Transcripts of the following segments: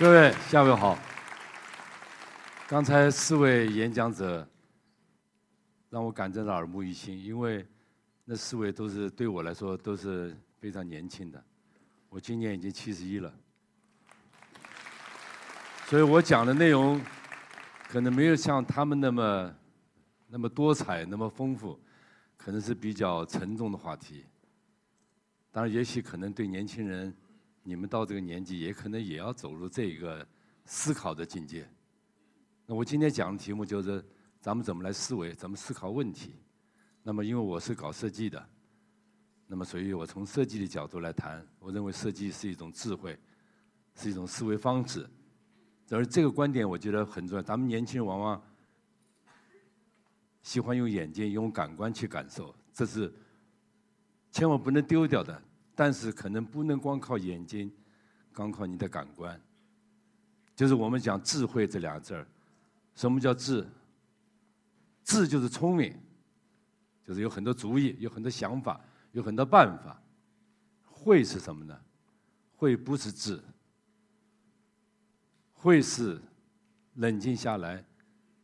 各位下午好。刚才四位演讲者让我感觉到耳目一新，因为那四位都是对我来说都是非常年轻的。我今年已经七十一了，所以我讲的内容可能没有像他们那么那么多彩、那么丰富，可能是比较沉重的话题。当然，也许可能对年轻人。你们到这个年纪，也可能也要走入这个思考的境界。那我今天讲的题目就是：咱们怎么来思维，怎么思考问题。那么，因为我是搞设计的，那么所以我从设计的角度来谈。我认为设计是一种智慧，是一种思维方式。而这个观点我觉得很重要。咱们年轻人往往喜欢用眼睛、用感官去感受，这是千万不能丢掉的。但是可能不能光靠眼睛，光靠你的感官。就是我们讲智慧这两个字儿，什么叫智？智就是聪明，就是有很多主意，有很多想法，有很多办法。慧是什么呢？慧不是智，慧是冷静下来，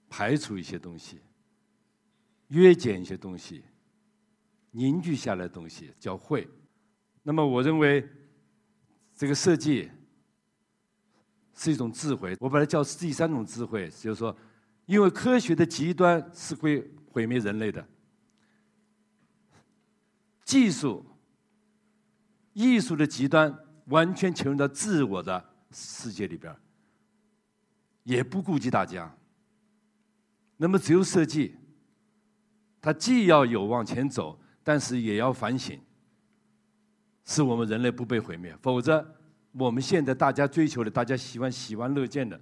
排除一些东西，约减一些东西，凝聚下来的东西叫慧。那么，我认为这个设计是一种智慧。我把它叫第三种智慧，就是说，因为科学的极端是会毁灭人类的，技术、艺术的极端完全潜入到自我的世界里边也不顾及大家。那么，只有设计，它既要有往前走，但是也要反省。是我们人类不被毁灭，否则我们现在大家追求的，大家喜欢喜闻乐见的，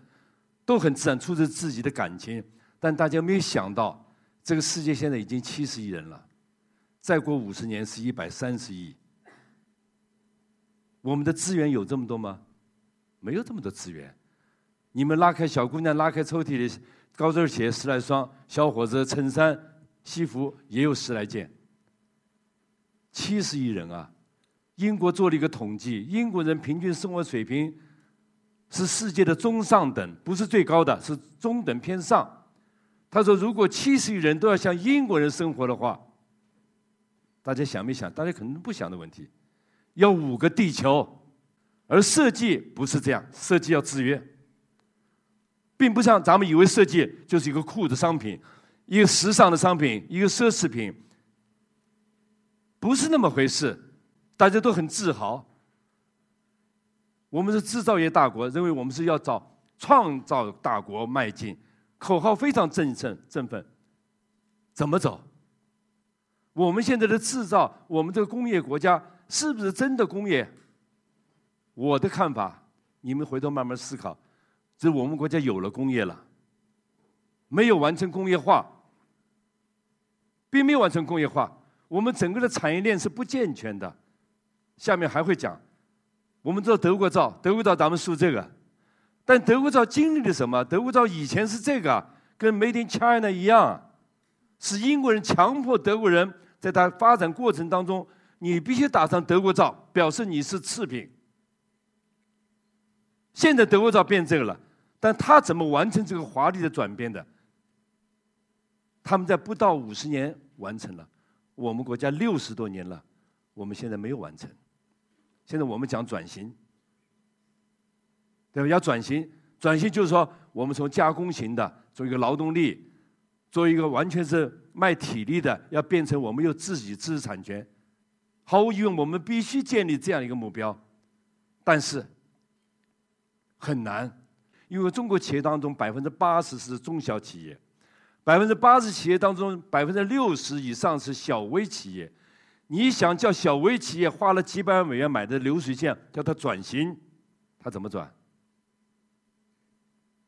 都很自然出自自己的感情。但大家没有想到，这个世界现在已经七十亿人了，再过五十年是一百三十亿。我们的资源有这么多吗？没有这么多资源。你们拉开小姑娘拉开抽屉里，高跟鞋十来双，小伙子衬衫西服也有十来件。七十亿人啊！英国做了一个统计，英国人平均生活水平是世界的中上等，不是最高的，是中等偏上。他说，如果七十亿人都要像英国人生活的话，大家想没想？大家可能不想的问题，要五个地球。而设计不是这样，设计要制约，并不像咱们以为设计就是一个酷的商品，一个时尚的商品，一个奢侈品，不是那么回事。大家都很自豪，我们是制造业大国，认为我们是要找创造大国迈进，口号非常振奋振奋。怎么走？我们现在的制造，我们这个工业国家是不是真的工业？我的看法，你们回头慢慢思考。这我们国家有了工业了，没有完成工业化，并没有完成工业化，我们整个的产业链是不健全的。下面还会讲，我们知道德国造，德国造咱们说这个，但德国造经历了什么？德国造以前是这个，跟 Made in China 一样，是英国人强迫德国人在他发展过程当中，你必须打上德国造，表示你是次品。现在德国造变这个了，但他怎么完成这个华丽的转变的？他们在不到五十年完成了，我们国家六十多年了，我们现在没有完成。现在我们讲转型，对吧？要转型，转型就是说，我们从加工型的做一个劳动力，做一个完全是卖体力的，要变成我们有自己知识产权。毫无疑问，我们必须建立这样一个目标，但是很难，因为中国企业当中百分之八十是中小企业，百分之八十企业当中百分之六十以上是小微企业。你想叫小微企业花了几百万美元买的流水线，叫它转型，它怎么转？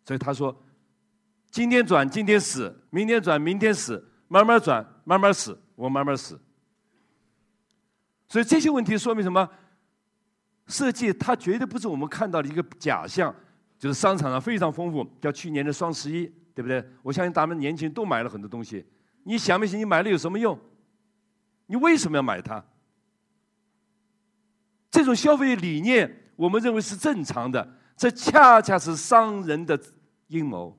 所以他说：今天转今天死，明天转明天死，慢慢转慢慢死，我慢慢死。所以这些问题说明什么？设计它绝对不是我们看到的一个假象，就是商场上非常丰富，叫去年的双十一，对不对？我相信咱们年轻人都买了很多东西。你想没想？你买了有什么用？你为什么要买它？这种消费理念，我们认为是正常的，这恰恰是商人的阴谋。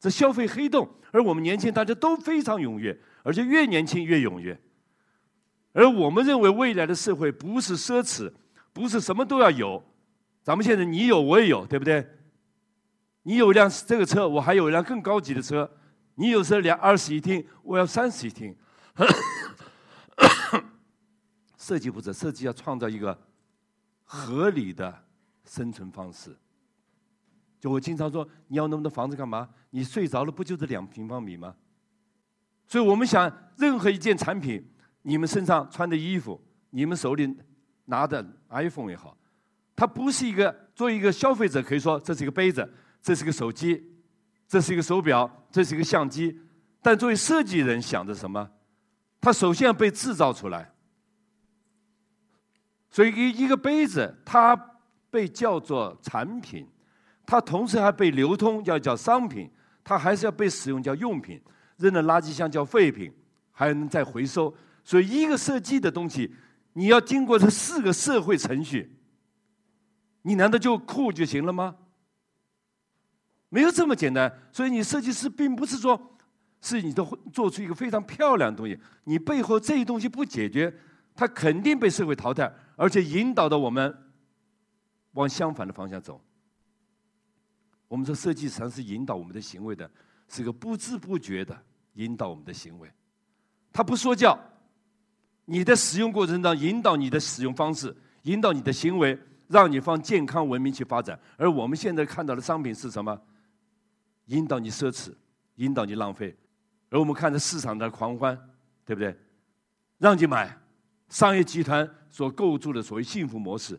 这消费黑洞，而我们年轻大家都非常踊跃，而且越年轻越踊跃。而我们认为未来的社会不是奢侈，不是什么都要有。咱们现在你有我也有，对不对？你有一辆这个车，我还有一辆更高级的车。你有时候两二室一厅，我要三室一厅。设计不是设计，要创造一个合理的生存方式。就我经常说，你要那么多房子干嘛？你睡着了不就是两平方米吗？所以我们想，任何一件产品，你们身上穿的衣服，你们手里拿的 iPhone 也好，它不是一个作为一个消费者可以说这是一个杯子，这是个手机，这是一个手表，这是一个相机。但作为设计人想的什么？它首先要被制造出来。所以一一个杯子，它被叫做产品，它同时还被流通，叫叫商品，它还是要被使用叫用品，扔的垃圾箱叫废品，还能再回收。所以一个设计的东西，你要经过这四个社会程序，你难道就酷就行了吗？没有这么简单。所以你设计师并不是说，是你都做出一个非常漂亮的东西，你背后这些东西不解决，它肯定被社会淘汰。而且引导的我们往相反的方向走。我们说设计实际上是引导我们的行为的，是个不知不觉的引导我们的行为。他不说教，你的使用过程中引导你的使用方式，引导你的行为，让你往健康文明去发展。而我们现在看到的商品是什么？引导你奢侈，引导你浪费。而我们看着市场的狂欢，对不对？让你买。商业集团所构筑的所谓幸福模式，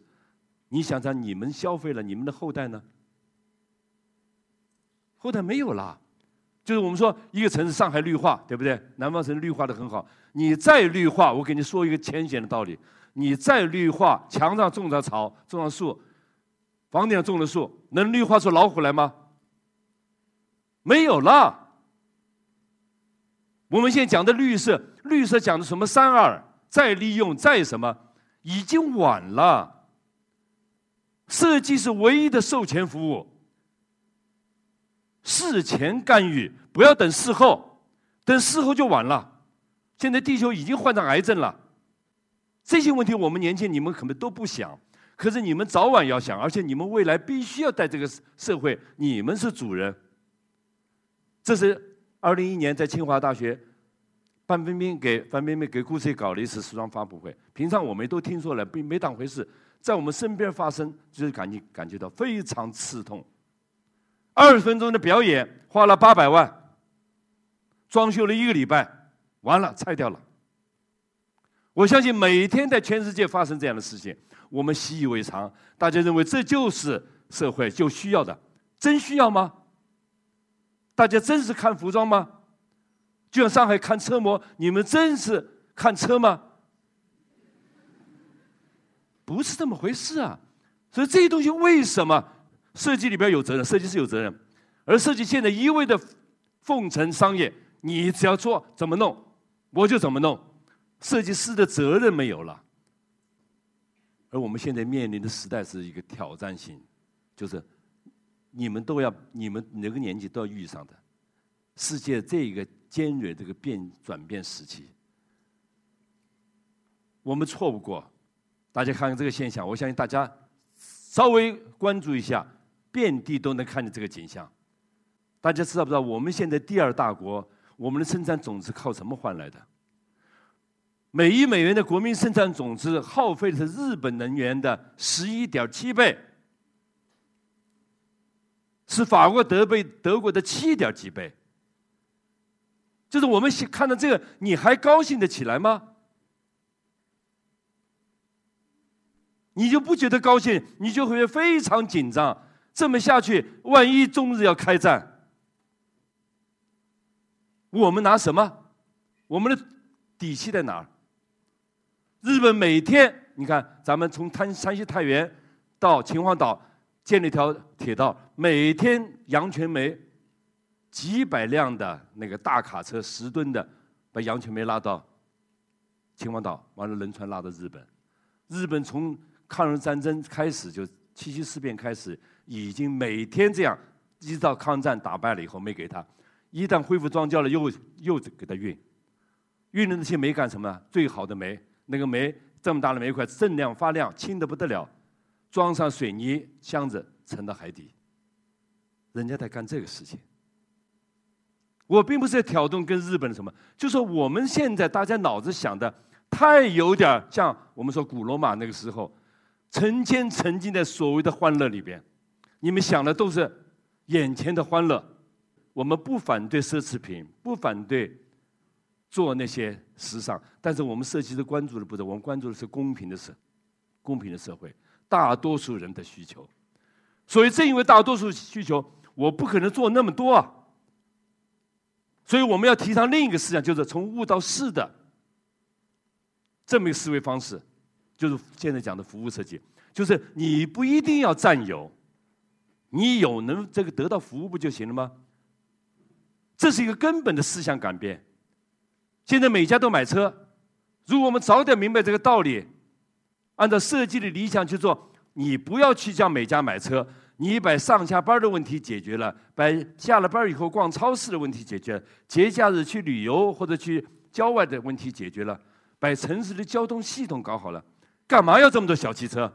你想想，你们消费了，你们的后代呢？后代没有了。就是我们说，一个城市上海绿化，对不对？南方城市绿化的很好。你再绿化，我给你说一个浅显的道理：你再绿化，墙上种上草，种上树，房顶上种了树，能绿化出老虎来吗？没有了。我们现在讲的绿色，绿色讲的什么？三二。再利用再什么，已经晚了。设计是唯一的售前服务，事前干预，不要等事后，等事后就晚了。现在地球已经患上癌症了，这些问题我们年轻你们可能都不想，可是你们早晚要想，而且你们未来必须要在这个社会，你们是主人。这是二零一一年在清华大学。范冰冰给范冰冰给故事搞了一次时装发布会，平常我们都听说了，并没当回事，在我们身边发生，就是感觉感觉到非常刺痛。二十分钟的表演花了八百万，装修了一个礼拜，完了拆掉了。我相信每天在全世界发生这样的事情，我们习以为常，大家认为这就是社会就需要的，真需要吗？大家真是看服装吗？就像上海看车模，你们真是看车吗？不是这么回事啊！所以这些东西为什么设计里边有责任？设计师有责任，而设计现在一味的奉承商业，你只要做怎么弄，我就怎么弄，设计师的责任没有了。而我们现在面临的时代是一个挑战性，就是你们都要，你们哪个年纪都要遇上的世界这一个。尖锐这个变转变时期，我们错不过。大家看看这个现象，我相信大家稍微关注一下，遍地都能看见这个景象。大家知道不知道？我们现在第二大国，我们的生产总值靠什么换来的？每一美元的国民生产总值耗费的是日本能源的十一点七倍，是法国、德贝德国的七点几倍。就是我们看到这个，你还高兴得起来吗？你就不觉得高兴，你就会非常紧张。这么下去，万一中日要开战，我们拿什么？我们的底气在哪儿？日本每天，你看，咱们从滩山西太原到秦皇岛建了一条铁道，每天阳泉煤。几百辆的那个大卡车，十吨的，把杨泉梅拉到秦皇岛，完了轮船拉到日本。日本从抗日战争开始就七七事变开始，已经每天这样，一直到抗战打败了以后没给他，一旦恢复装教了又又给他运，运的那些煤干什么？最好的煤，那个煤这么大的煤块，锃亮发亮，轻的不得了，装上水泥箱子沉到海底。人家在干这个事情。我并不是在挑动跟日本的什么，就说我们现在大家脑子想的太有点像我们说古罗马那个时候。成天沉浸在所谓的欢乐里边，你们想的都是眼前的欢乐。我们不反对奢侈品，不反对做那些时尚，但是我们设计的关注的不是，我们关注的是公平的社，公平的社会，大多数人的需求。所以正因为大多数需求，我不可能做那么多啊。所以我们要提倡另一个思想，就是从物到事的这么一个思维方式。就是现在讲的服务设计，就是你不一定要占有，你有能这个得到服务不就行了吗？这是一个根本的思想改变。现在每家都买车，如果我们早点明白这个道理，按照设计的理想去做，你不要去叫每家买车，你把上下班的问题解决了，把下了班以后逛超市的问题解决了，节假日去旅游或者去郊外的问题解决了，把城市的交通系统搞好了。干嘛要这么多小汽车？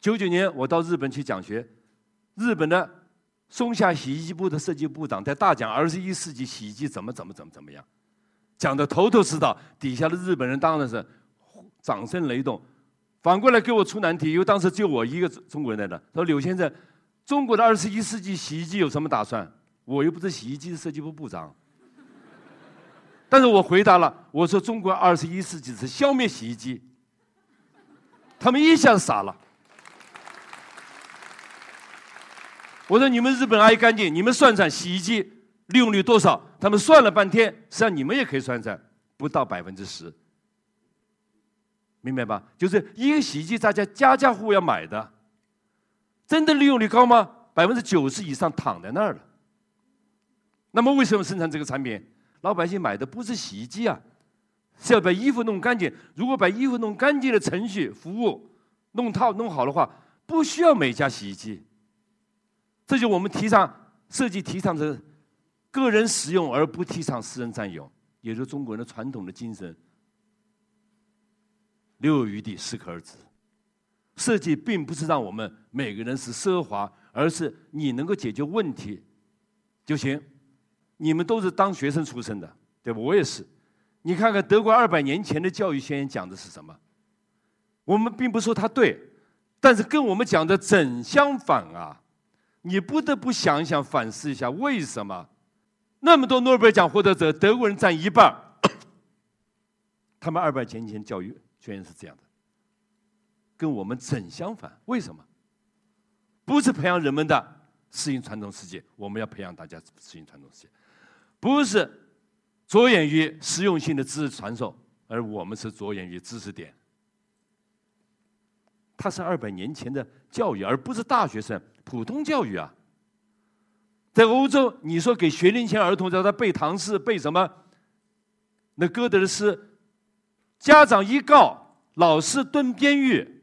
九九年我到日本去讲学，日本的松下洗衣机部的设计部长在大讲二十一世纪洗衣机怎么怎么怎么怎么样，讲的头头是道，底下的日本人当然是掌声雷动。反过来给我出难题，因为当时就我一个中国人在那，说柳先生，中国的二十一世纪洗衣机有什么打算？我又不是洗衣机的设计部部长。但是我回答了，我说中国二十一世纪是消灭洗衣机，他们一下子傻了。我说你们日本爱干净，你们算算洗衣机利用率多少？他们算了半天，实际上你们也可以算算，不到百分之十，明白吧？就是一个洗衣机，大家家家户户要买的，真的利用率高吗？百分之九十以上躺在那儿了。那么为什么生产这个产品？老百姓买的不是洗衣机啊，是要把衣服弄干净。如果把衣服弄干净的程序服务弄套弄好的话，不需要每家洗衣机。这就我们提倡设计提倡的个人使用，而不提倡私人占有，也就是中国人的传统的精神。留有余地，适可而止。设计并不是让我们每个人是奢华，而是你能够解决问题就行。你们都是当学生出身的，对吧？我也是。你看看德国二百年前的教育宣言讲的是什么？我们并不说它对，但是跟我们讲的正相反啊！你不得不想一想、反思一下，为什么那么多诺贝尔奖获得者，德国人占一半 他们二百年前教育宣言是这样的，跟我们正相反。为什么？不是培养人们的适应传统世界，我们要培养大家适应传统世界。不是着眼于实用性的知识传授，而我们是着眼于知识点。它是二百年前的教育，而不是大学生普通教育啊。在欧洲，你说给学龄前儿童叫他背唐诗、背什么？那歌德的诗，家长一告，老师蹲监狱。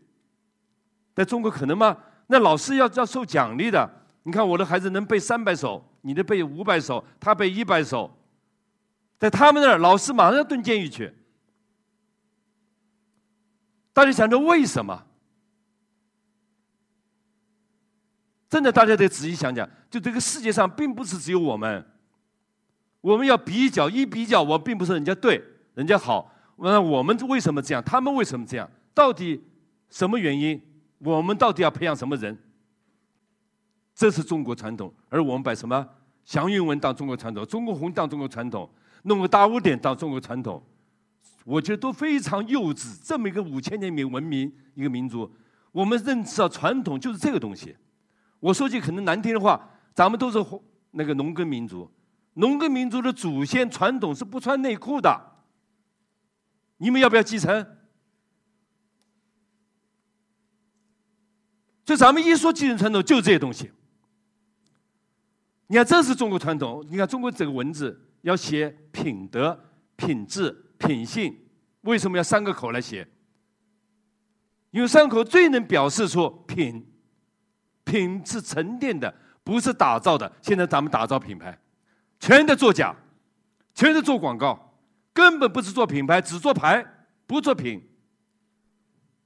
在中国可能吗？那老师要要受奖励的。你看我的孩子能背三百首。你的背五百首，他背一百首，在他们那儿，老师马上要蹲监狱去。大家想着为什么？真的，大家得仔细想想。就这个世界上，并不是只有我们，我们要比较，一比较，我并不是人家对，人家好。那我们为什么这样？他们为什么这样？到底什么原因？我们到底要培养什么人？这是中国传统，而我们把什么？祥云文当中国传统，中国红当中国传统，弄个大污点当中国传统，我觉得都非常幼稚。这么一个五千年民文明一个民族，我们认知到传统就是这个东西。我说句可能难听的话，咱们都是那个农耕民族，农耕民族的祖先传统是不穿内裤的。你们要不要继承？就咱们一说继承传统，就这些东西。你看，这是中国传统。你看，中国这个文字要写品德、品质、品性，为什么要三个口来写？因为三口最能表示出品，品是沉淀的，不是打造的。现在咱们打造品牌，全在作假，全在做广告，根本不是做品牌，只做牌，不做品。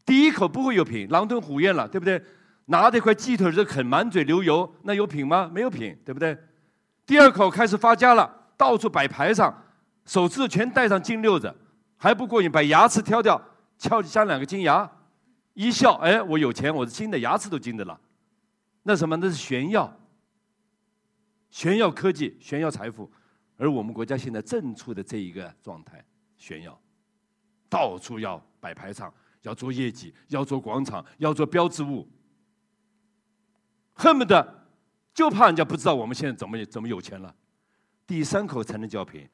第一口不会有品，狼吞虎咽了，对不对？拿着一块鸡腿就啃，满嘴流油，那有品吗？没有品，对不对？第二口开始发家了，到处摆牌上，手指全戴上金溜子，还不过瘾，把牙齿挑掉，敲镶两个金牙，一笑，哎，我有钱，我是金的，牙齿都金的了。那什么？那是炫耀，炫耀科技，炫耀财富，而我们国家现在正处的这一个状态，炫耀，到处要摆排场，要做业绩，要做广场，要做标志物，恨不得就怕人家不知道我们现在怎么怎么有钱了。第三口才能叫品，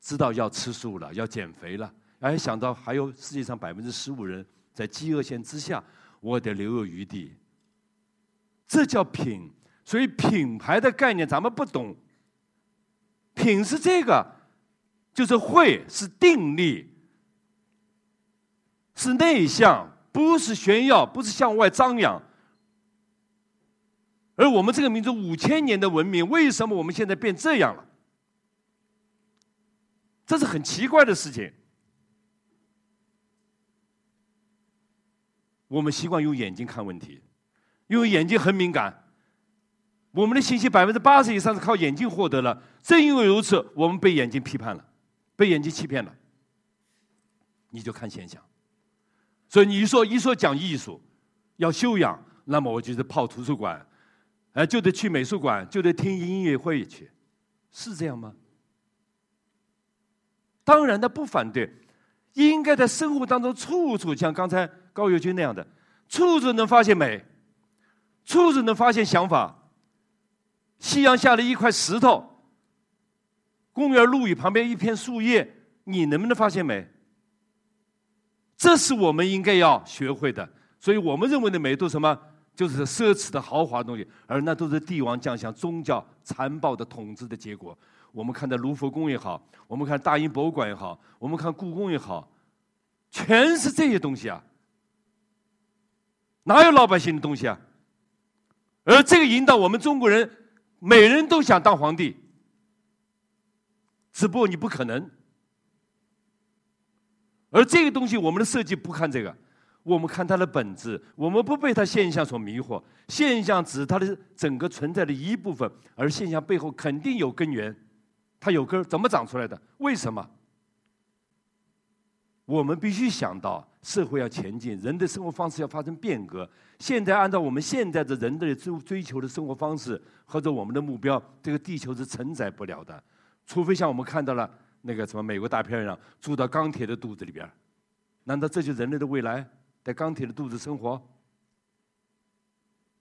知道要吃素了，要减肥了，哎，想到还有世界上百分之十五人在饥饿线之下，我得留有余地。这叫品，所以品牌的概念咱们不懂。品是这个，就是会，是定力，是内向，不是炫耀，不是向外张扬。而我们这个民族五千年的文明，为什么我们现在变这样了？这是很奇怪的事情。我们习惯用眼睛看问题。因为眼睛很敏感，我们的信息百分之八十以上是靠眼睛获得了。正因为如此，我们被眼睛批判了，被眼睛欺骗了。你就看现象，所以你说一说讲艺术，要修养，那么我就得泡图书馆，哎，就得去美术馆，就得听音乐会去，是这样吗？当然，他不反对，应该在生活当中处处像刚才高友军那样的，处处能发现美。处处能发现想法。夕阳下的一块石头，公园路椅旁边一片树叶，你能不能发现美？这是我们应该要学会的。所以我们认为的美都是什么？就是奢侈的豪华的东西，而那都是帝王将相、宗教残暴的统治的结果。我们看的卢浮宫也好，我们看大英博物馆也好，我们看故宫也好，全是这些东西啊！哪有老百姓的东西啊？而这个引导我们中国人，每人都想当皇帝，只不过你不可能。而这个东西，我们的设计不看这个，我们看它的本质，我们不被它现象所迷惑。现象只是它的整个存在的一部分，而现象背后肯定有根源，它有根，怎么长出来的？为什么？我们必须想到，社会要前进，人的生活方式要发生变革。现在按照我们现在的人的追追求的生活方式或者我们的目标，这个地球是承载不了的。除非像我们看到了那个什么美国大片一样，住到钢铁的肚子里边难道这就是人类的未来，在钢铁的肚子生活？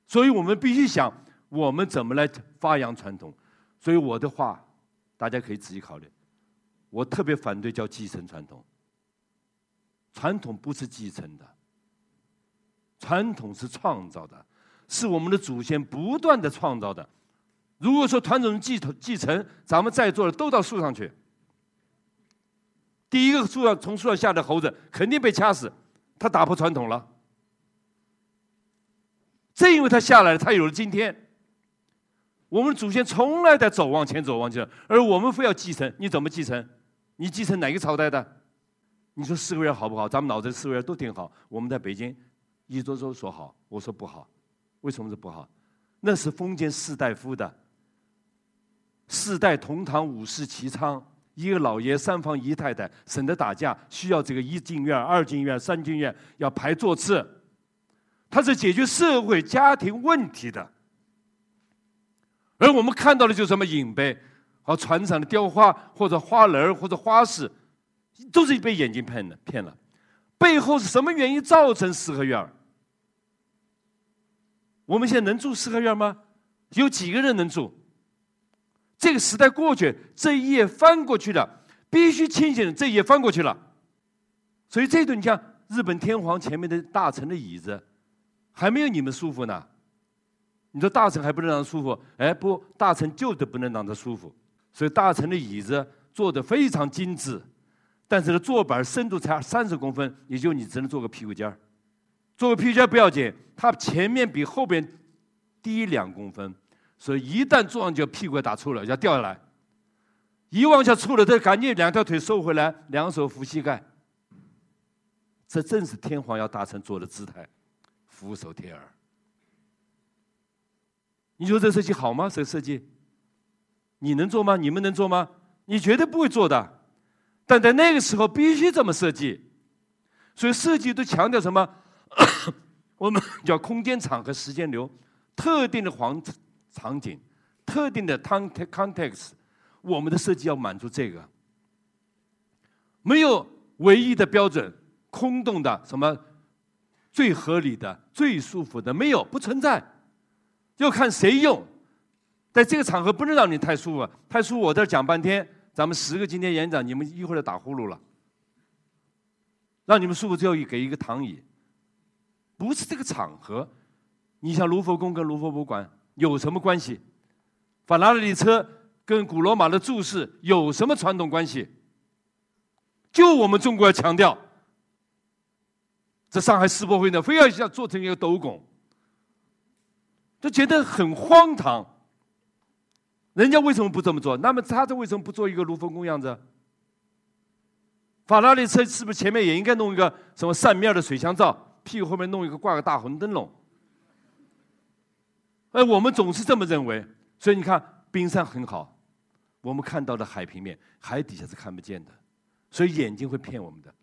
所以我们必须想，我们怎么来发扬传统。所以我的话，大家可以仔细考虑。我特别反对叫继承传统。传统不是继承的，传统是创造的，是我们的祖先不断的创造的。如果说传统继承继承，咱们在座的都到树上去，第一个树上从树上下的猴子肯定被掐死，他打破传统了。正因为他下来了，他有了今天。我们祖先从来在走往前走往前，而我们非要继承，你怎么继承？你继承哪个朝代的？你说四合院好不好？咱们脑子四合院都挺好。我们在北京，一桌桌说好，我说不好，为什么是不好？那是封建士大夫的，四代同堂，五世齐昌，一个老爷三房一太太，省得打架，需要这个一进院、二进院、三进院要排座次，它是解决社会家庭问题的。而我们看到的就是什么影碑和船上的雕花，或者花篮或者花饰。都是被眼睛骗了，骗了。背后是什么原因造成四合院我们现在能住四合院吗？有几个人能住？这个时代过去，这一页翻过去了，必须清醒。这一页翻过去了，所以这顿你像日本天皇前面的大臣的椅子，还没有你们舒服呢。你说大臣还不能让他舒服？哎，不，大臣就得不能让他舒服。所以大臣的椅子做的非常精致。但是呢，坐板深度才三十公分，也就你只能坐个屁股尖儿，作为皮夹不要紧，它前面比后边低两公分，所以一旦坐上去，屁股打错了要掉下来。一往下错了，再赶紧两条腿收回来，两手扶膝盖。这正是天皇要大臣做的姿态，俯首帖耳。你说这设计好吗？这个设计，你能做吗？你们能做吗？你绝对不会做的。但在那个时候必须这么设计，所以设计都强调什么？我们叫空间场和时间流，特定的环场景，特定的 context，我们的设计要满足这个。没有唯一的标准，空洞的什么最合理的、最舒服的，没有，不存在。要看谁用，在这个场合不能让你太舒服，太舒服我这讲半天，咱们十个今天演讲，你们一会儿就打呼噜了，让你们舒服，就要给一个躺椅，不是这个场合。你像卢浮宫跟卢浮博物馆有什么关系？法拉利车跟古罗马的柱式有什么传统关系？就我们中国要强调，这上海世博会呢，非要想做成一个斗拱。就觉得很荒唐，人家为什么不这么做？那么他这为什么不做一个卢浮宫样子？法拉利车是不是前面也应该弄一个什么扇面的水箱罩，屁股后面弄一个挂个大红灯笼？哎，我们总是这么认为，所以你看冰山很好，我们看到的海平面，海底下是看不见的，所以眼睛会骗我们的。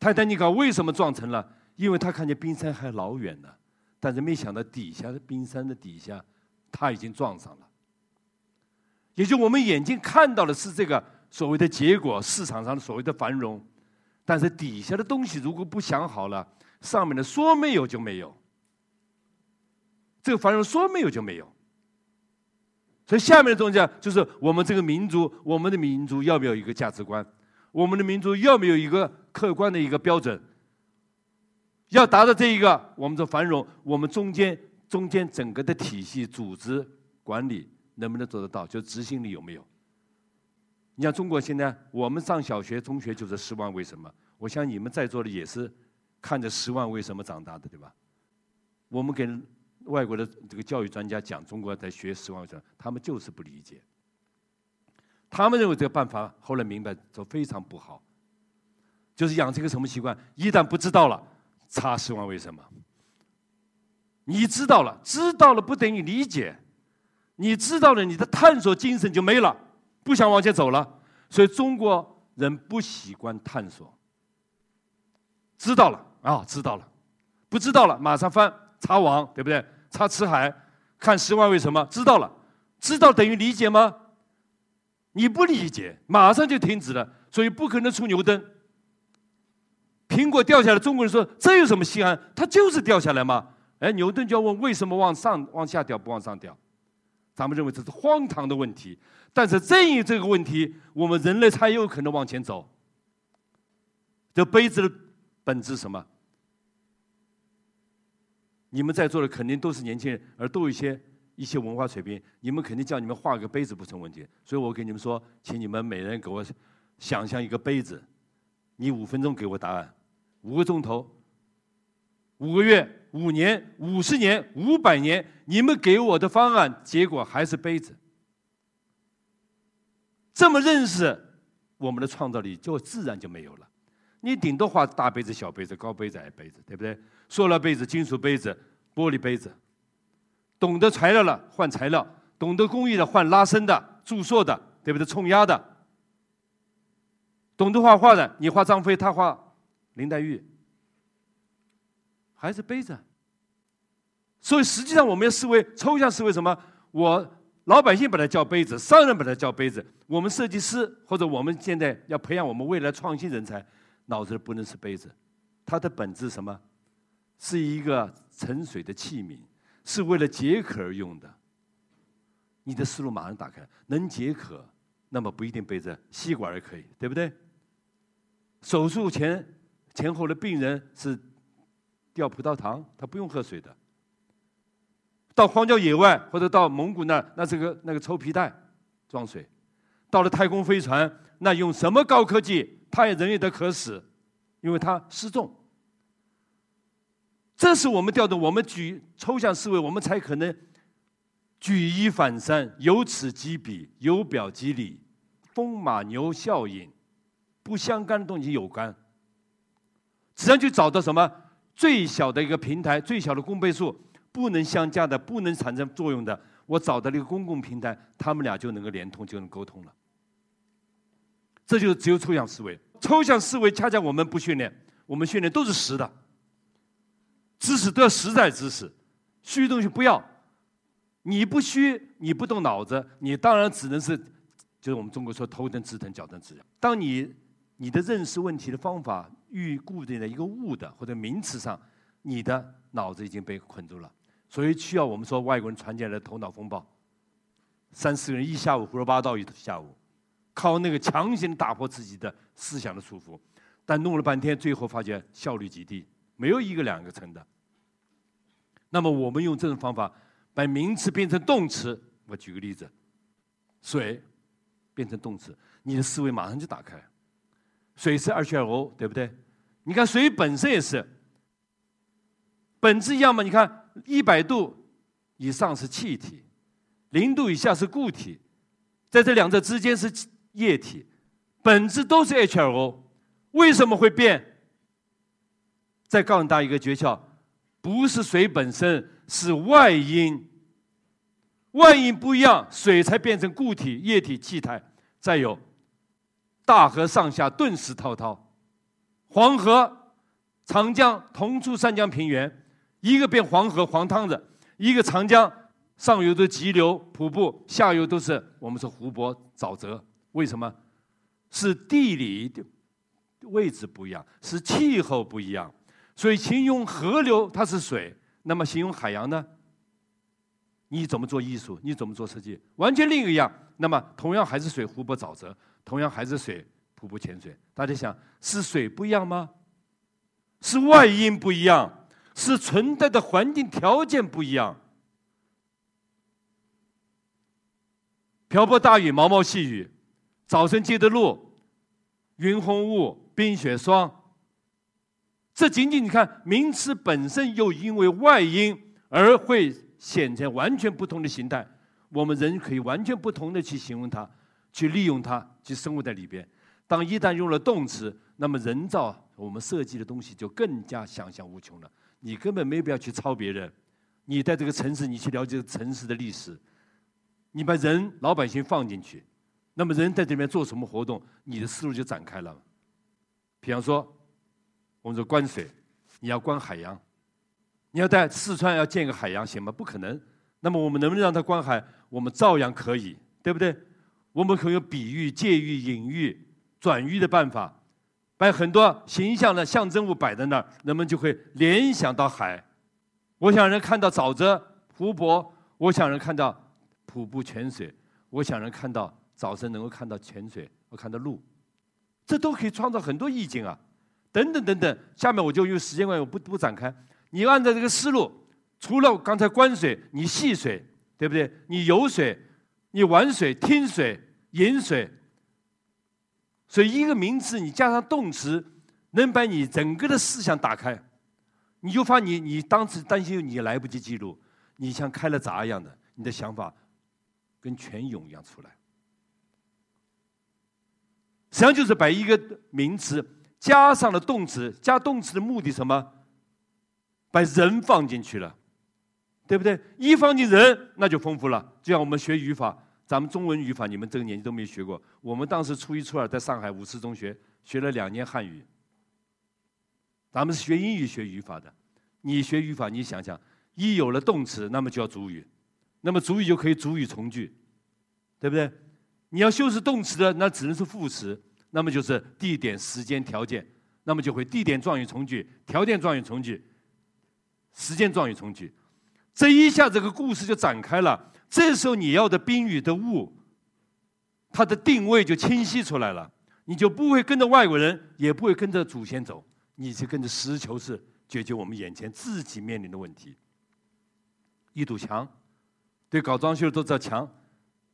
泰坦尼克为什么撞沉了？因为他看见冰山还老远呢。但是没想到底下的冰山的底下，他已经撞上了。也就我们眼睛看到的是这个所谓的结果，市场上的所谓的繁荣，但是底下的东西如果不想好了，上面的说没有就没有。这个繁荣说没有就没有。所以下面的东西就是我们这个民族，我们的民族要不要一个价值观？我们的民族要没有一个客观的一个标准？要达到这一个，我们的繁荣，我们中间中间整个的体系、组织管理能不能做得到？就执行力有没有？你像中国现在，我们上小学、中学就是《十万为什么》，我想你们在座的也是看着《十万为什么》长大的，对吧？我们给外国的这个教育专家讲中国在学《十万为什么》，他们就是不理解，他们认为这个办法后来明白说非常不好，就是养成一个什么习惯？一旦不知道了。查十万为什么？你知道了，知道了不等于理解，你知道了，你的探索精神就没了，不想往前走了。所以中国人不习惯探索。知道了啊，知道了，不知道了，马上翻查网，对不对？查辞海，看十万为什么？知道了，知道等于理解吗？你不理解，马上就停止了，所以不可能出牛顿。苹果掉下来，中国人说这有什么稀罕？它就是掉下来嘛。哎，牛顿就要问为什么往上、往下掉不往上掉？咱们认为这是荒唐的问题。但是正因这个问题，我们人类才有可能往前走。这杯子的本质什么？你们在座的肯定都是年轻人，而都有一些一些文化水平。你们肯定叫你们画个杯子不成问题。所以我给你们说，请你们每人给我想象一个杯子，你五分钟给我答案。五个钟头，五个月，五年，五十年，五百年，你们给我的方案结果还是杯子。这么认识，我们的创造力就自然就没有了。你顶多画大杯子、小杯子、高杯子、矮杯子，对不对？塑料杯子、金属杯子、玻璃杯子。懂得材料了换材料，懂得工艺的换拉伸的、注塑的，对不对？冲压的。懂得画画的，你画张飞，他画。林黛玉还是杯子，所以实际上我们要思维抽象思维什么？我老百姓把它叫杯子，商人把它叫杯子，我们设计师或者我们现在要培养我们未来创新人才，脑子不能是杯子，它的本质什么？是一个盛水的器皿，是为了解渴而用的。你的思路马上打开，能解渴，那么不一定杯子，吸管也可以，对不对？手术前。前后的病人是掉葡萄糖，他不用喝水的。到荒郊野外或者到蒙古那，那是个那个抽皮带装水。到了太空飞船，那用什么高科技，他也人也得渴死，因为他失重。这是我们调动，我们举抽象思维，我们才可能举一反三，由此及彼，由表及里，风马牛效应，不相干的东西有关，实际上就找到什么最小的一个平台，最小的公倍数，不能相加的，不能产生作用的，我找到了一个公共平台，他们俩就能够连通，就能沟通了。这就是只有抽象思维，抽象思维恰恰我们不训练，我们训练都是实的。知识都要实在知识，虚东西不要。你不虚，你不动脑子，你当然只能是，就是我们中国说头疼、肢疼、脚疼、指痒。当你你的认识问题的方法预固定在一个物的或者名词上，你的脑子已经被捆住了。所以需要我们说外国人传进来的头脑风暴，三四个人一下午胡说八道一下午，靠那个强行打破自己的思想的束缚，但弄了半天，最后发现效率极低，没有一个两个成的。那么我们用这种方法把名词变成动词。我举个例子，水变成动词，你的思维马上就打开。水是二2 o 对不对？你看水本身也是本质一样嘛？你看一百度以上是气体，零度以下是固体，在这两者之间是液体，本质都是 H2O，为什么会变？再告诉大家一个诀窍。不是水本身，是外因。外因不一样，水才变成固体、液体、气态。再有，大河上下顿时滔滔，黄河、长江同出三江平原，一个变黄河黄汤子，一个长江上游的急流瀑布，下游都是我们说湖泊沼泽。为什么？是地理位置不一样，是气候不一样。所以形容河流它是水，那么形容海洋呢？你怎么做艺术？你怎么做设计？完全另一个样。那么同样还是水、湖泊、沼泽，同样还是水、瀑布、泉水。大家想，是水不一样吗？是外因不一样，是存在的环境条件不一样。瓢泼大雨、毛毛细雨，早晨接的露，云红雾、冰雪霜。这仅仅你看名词本身，又因为外因而会显成完全不同的形态。我们人可以完全不同的去形容它，去利用它，去生活在里边。当一旦用了动词，那么人造我们设计的东西就更加想象无穷了。你根本没必要去抄别人。你在这个城市，你去了解城市的历史，你把人老百姓放进去，那么人在这边做什么活动，你的思路就展开了。比方说。我们说关水，你要关海洋，你要在四川要建个海洋行吗？不可能。那么我们能不能让它关海？我们照样可以，对不对？我们可以用比喻、借喻、隐喻、转喻的办法，把很多形象的象征物摆在那儿，人们就会联想到海。我想人看到沼泽、湖泊，我想人看到瀑布、泉水，我想人看到早晨能够看到泉水，我看到路，这都可以创造很多意境啊。等等等等，下面我就用时间关系，我不不展开。你按照这个思路，除了刚才观水，你戏水，对不对？你游水，你玩水、听水、饮水。所以一个名词，你加上动词，能把你整个的思想打开。你就发你你当时担心你来不及记录，你像开了闸一样的，你的想法跟泉涌一样出来。实际上就是把一个名词。加上了动词，加动词的目的什么？把人放进去了，对不对？一放进人，那就丰富了。就像我们学语法，咱们中文语法，你们这个年纪都没学过。我们当时初一、初二在上海五四中学学了两年汉语，咱们是学英语学语法的。你学语法，你想想，一有了动词，那么就要主语，那么主语就可以主语从句，对不对？你要修饰动词的，那只能是副词。那么就是地点、时间、条件，那么就会地点状语从句，条件状语从句，时间状语从句，这一下这个故事就展开了。这时候你要的宾语的物，它的定位就清晰出来了，你就不会跟着外国人，也不会跟着祖先走，你就跟着实事求是解决我们眼前自己面临的问题。一堵墙，对搞装修都知道墙，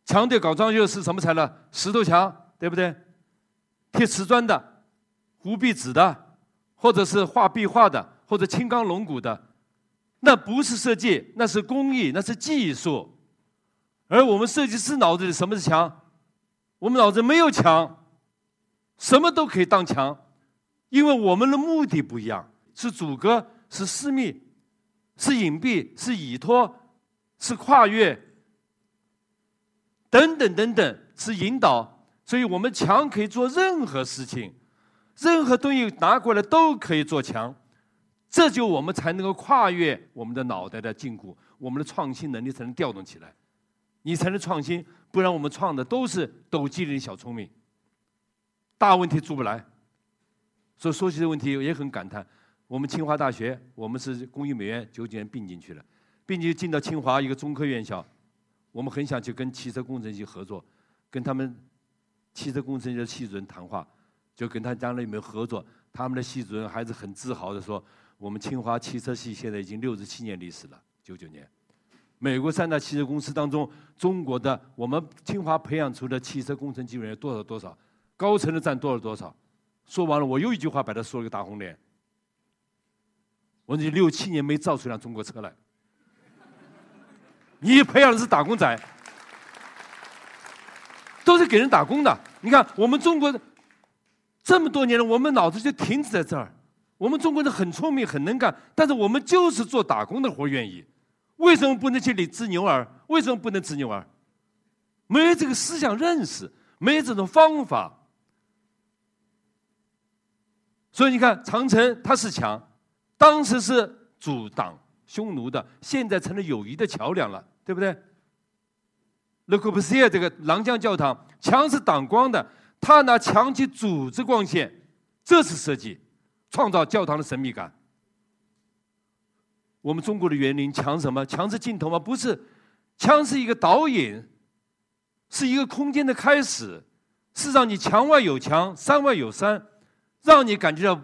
墙对搞装修是什么材料？石头墙，对不对？贴瓷砖的、糊壁纸的，或者是画壁画的，或者青钢龙骨的，那不是设计，那是工艺，那是技术。而我们设计师脑子里什么是墙？我们脑子没有墙，什么都可以当墙，因为我们的目的不一样，是阻隔，是私密，是隐蔽，是依托，是跨越，等等等等，是引导。所以我们墙可以做任何事情，任何东西拿过来都可以做墙。这就我们才能够跨越我们的脑袋的禁锢，我们的创新能力才能调动起来，你才能创新，不然我们创的都是抖机灵小聪明，大问题出不来。所以说起这个问题也很感叹，我们清华大学，我们是工艺美院九几年并进去了，并且进到清华一个中科院校，我们很想去跟汽车工程系合作，跟他们汽车工程系的系主任谈话，就跟他将来有没有合作，他们的系主任还是很自豪的说。我们清华汽车系现在已经六十七年历史了，九九年。美国三大汽车公司当中，中国的我们清华培养出的汽车工程技术人员多少多少，高层的占多少多少。说完了，我又一句话把他说了个大红脸。我说你六七年没造出辆中国车来，你培养的是打工仔，都是给人打工的。你看我们中国这么多年了，我们脑子就停止在这儿。我们中国人很聪明，很能干，但是我们就是做打工的活愿意。为什么不能去里织牛耳？为什么不能织牛耳？没有这个思想认识，没有这种方法。所以你看，长城它是墙，当时是阻挡匈奴的，现在成了友谊的桥梁了，对不对？Le Corbusier 这个狼江教堂，墙是挡光的，他拿墙去组织光线，这是设计。创造教堂的神秘感。我们中国的园林墙什么？墙是镜头吗？不是，墙是一个导引，是一个空间的开始，是让你墙外有墙，山外有山，让你感觉到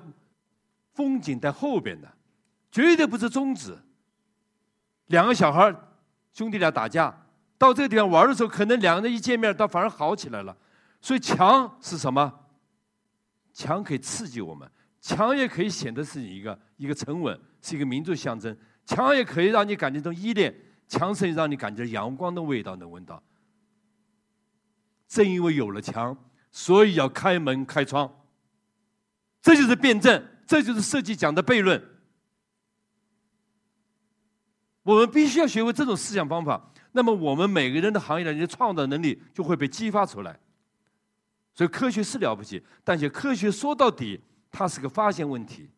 风景在后边的，绝对不是终止。两个小孩兄弟俩打架，到这个地方玩的时候，可能两个人一见面，倒反而好起来了。所以墙是什么？墙可以刺激我们。墙也可以显得是一个一个沉稳，是一个民族象征。墙也可以让你感觉到依恋，墙甚至让你感觉阳光的味道能闻到。正因为有了墙，所以要开门开窗。这就是辩证，这就是设计讲的悖论。我们必须要学会这种思想方法，那么我们每个人的行业的人创造能力就会被激发出来。所以科学是了不起，但是科学说到底。它是个发现问题，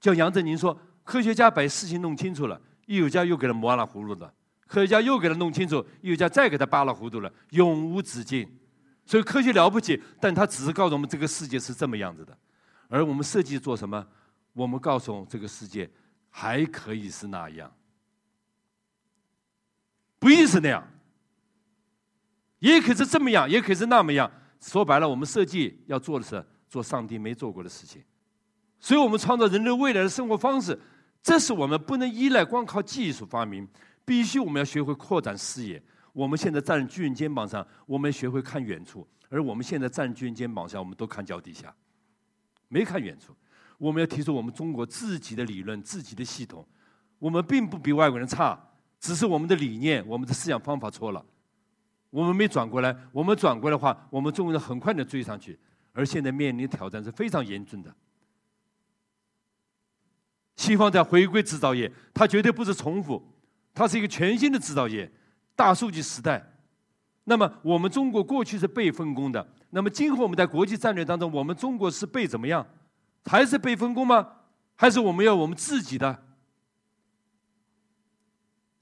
叫杨振宁说，科学家把事情弄清楚了，艺术家又给他磨了葫芦的，科学家又给他弄清楚，艺术家再给他扒了糊涂了，永无止境。所以科学了不起，但他只是告诉我们这个世界是这么样子的，而我们设计做什么？我们告诉这个世界还可以是那样，不一定是那样，也可以是这么样，也可以是那么样。说白了，我们设计要做的是。做上帝没做过的事情，所以我们创造人类未来的生活方式，这是我们不能依赖光靠技术发明，必须我们要学会扩展视野。我们现在站在巨人肩膀上，我们学会看远处；而我们现在站在巨人肩膀上，我们都看脚底下，没看远处。我们要提出我们中国自己的理论、自己的系统。我们并不比外国人差，只是我们的理念、我们的思想方法错了。我们没转过来，我们转过来的话，我们中国人很快能追上去。而现在面临的挑战是非常严峻的。西方在回归制造业，它绝对不是重复，它是一个全新的制造业，大数据时代。那么我们中国过去是被分工的，那么今后我们在国际战略当中，我们中国是被怎么样？还是被分工吗？还是我们要我们自己的？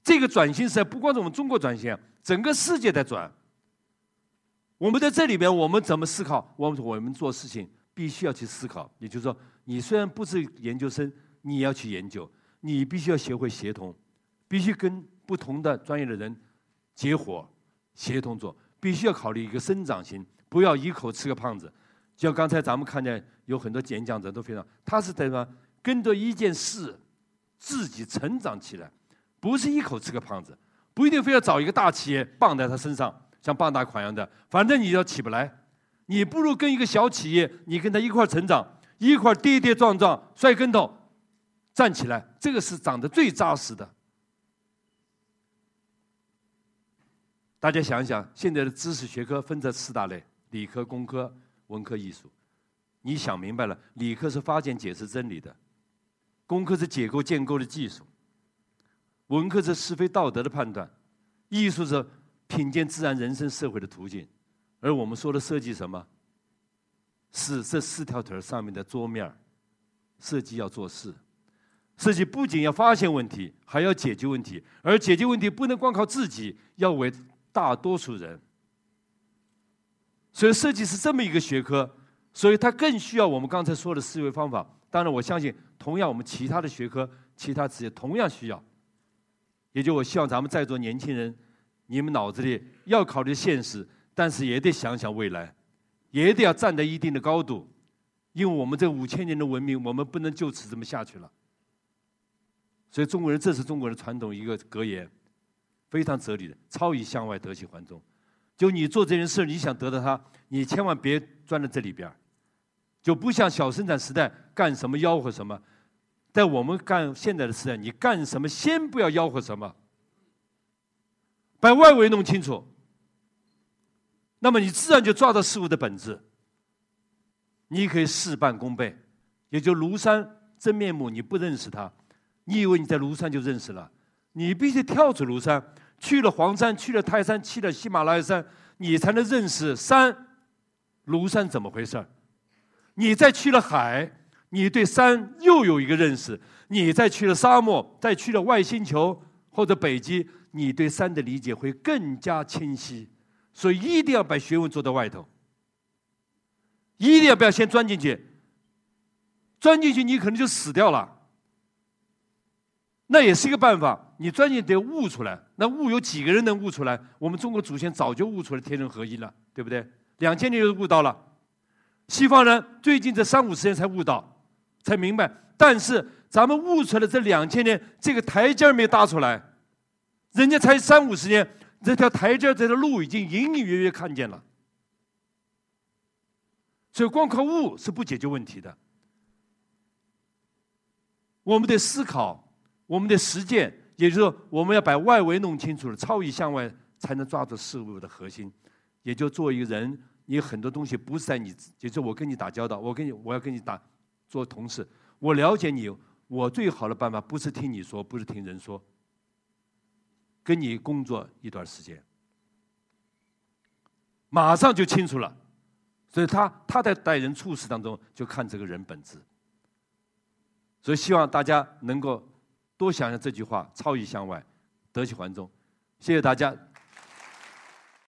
这个转型时代不光是我们中国转型，整个世界在转。我们在这里边，我们怎么思考？我们我们做事情必须要去思考。也就是说，你虽然不是研究生，你也要去研究，你必须要学会协同，必须跟不同的专业的人结伙协同做，必须要考虑一个生长型，不要一口吃个胖子。就像刚才咱们看见有很多演讲者都非常，他是在什么？跟着一件事自己成长起来，不是一口吃个胖子，不一定非要找一个大企业绑在他身上。像傍大款一样的，反正你要起不来，你不如跟一个小企业，你跟他一块成长，一块跌跌撞撞、摔跟头，站起来，这个是长得最扎实的。大家想一想，现在的知识学科分这四大类：理科、工科、文科、艺术。你想明白了，理科是发现、解释真理的，工科是解构、建构的技术，文科是是非道德的判断，艺术是品鉴自然、人生、社会的途径，而我们说的设计什么？是这四条腿上面的桌面设计要做事，设计不仅要发现问题，还要解决问题，而解决问题不能光靠自己，要为大多数人。所以设计是这么一个学科。所以，它更需要我们刚才说的思维方法。当然，我相信，同样我们其他的学科、其他职业同样需要。也就我希望咱们在座年轻人，你们脑子里要考虑现实，但是也得想想未来，也得要站在一定的高度，因为我们这五千年的文明，我们不能就此这么下去了。所以，中国人这是中国人传统一个格言，非常哲理的“超以向外，得其环中”。就你做这件事，你想得到它，你千万别钻在这里边。就不像小生产时代干什么吆喝什么，在我们干现在的时代，你干什么先不要吆喝什么，把外围弄清楚，那么你自然就抓到事物的本质。你可以事半功倍，也就庐山真面目你不认识它，你以为你在庐山就认识了，你必须跳出庐山，去了黄山，去了泰山，去了喜马拉雅山，你才能认识山，庐山怎么回事儿。你再去了海，你对山又有一个认识；你再去了沙漠，再去了外星球或者北极，你对山的理解会更加清晰。所以一定要把学问做到外头，一定要不要先钻进去。钻进去你可能就死掉了。那也是一个办法，你钻进去得悟出来。那悟有几个人能悟出来？我们中国祖先早就悟出来天人合一了，对不对？两千年就悟到了。西方人最近这三五十年才悟到，才明白。但是咱们悟出来这两千年，这个台阶没搭出来，人家才三五十年，这条台阶这条路已经隐隐约约看见了。所以光靠悟是不解决问题的。我们得思考，我们得实践，也就是说，我们要把外围弄清楚了，超以向外，才能抓住事物的核心。也就做一个人。你很多东西不是在你，也就是我跟你打交道，我跟你我要跟你打做同事，我了解你，我最好的办法不是听你说，不是听人说，跟你工作一段时间，马上就清楚了。所以他他在待人处事当中就看这个人本质。所以希望大家能够多想想这句话：超以向外，得其环中。谢谢大家。